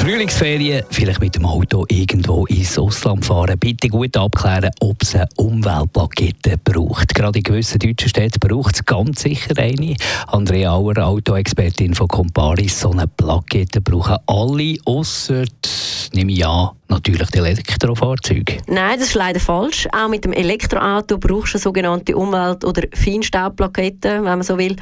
Frühlingsferien, vielleicht mit dem Auto irgendwo ins Ausland fahren. Bitte gut abklären, ob es eine Umweltplakette braucht. Gerade in gewissen deutschen Städten braucht es ganz sicher eine. Andrea Auer, Autoexpertin von Comparis, so eine Plakette brauchen alle, außer, nehme ich an, natürlich die Elektrofahrzeuge. Nein, das ist leider falsch. Auch mit dem Elektroauto brauchst du eine sogenannte Umwelt- oder Feinstaubplakette, wenn man so will.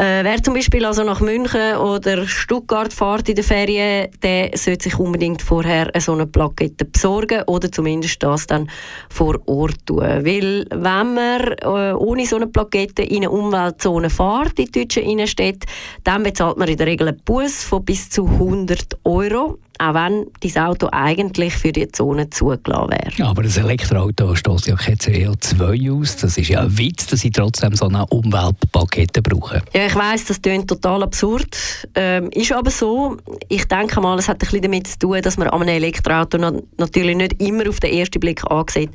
Äh, wer zum Beispiel also nach München oder Stuttgart fährt in der Ferien, der sollte sich unbedingt vorher so eine Plakette besorgen oder zumindest das dann vor Ort tun. Weil wenn man äh, ohne so eine Plakette in eine Umweltzone fährt, in deutschen Innenstädten, dann bezahlt man in der Regel einen Bus von bis zu 100 Euro auch wenn dein Auto eigentlich für die Zone zugelassen wäre. Aber das Elektroauto stößt ja kein CO2 aus. Das ist ja ein Witz, dass sie trotzdem so eine Umweltpakete brauchen. Ja, ich weiss, das klingt total absurd. Ähm, ist aber so. Ich denke mal, es hat ein bisschen damit zu tun, dass man an einem Elektroauto natürlich nicht immer auf den ersten Blick ansieht,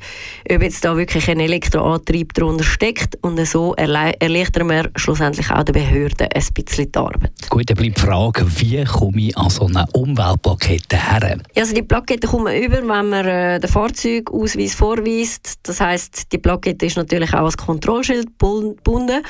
ob jetzt da wirklich ein Elektroantrieb darunter steckt. Und so erleichtern wir schlussendlich auch den Behörden ein bisschen die Arbeit. Gut, dann bleibt die Frage, wie komme ich an so eine Umweltplakette Plakette her? Also die Plakette kommt man über, wenn man äh, den Fahrzeugausweis vorweist. Das heißt, die Plakette ist natürlich auch als Kontrollschild gebunden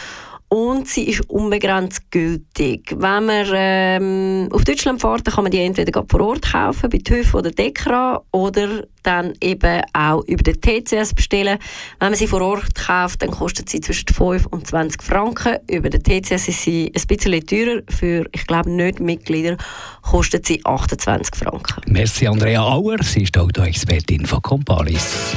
und sie ist unbegrenzt gültig. Wenn man ähm, auf Deutschland fährt, kann man die entweder vor Ort kaufen, bei TÜV oder Dekra, oder dann eben auch über den TCS bestellen. Wenn man sie vor Ort kauft, dann kostet sie zwischen 5 und 20 Franken. Über den TCS ist sie ein bisschen teurer. Für, ich glaube, nicht Mitglieder kostet sie 28 Franken. Merci Andrea Auer, sie ist Autoexpertin von Comparis.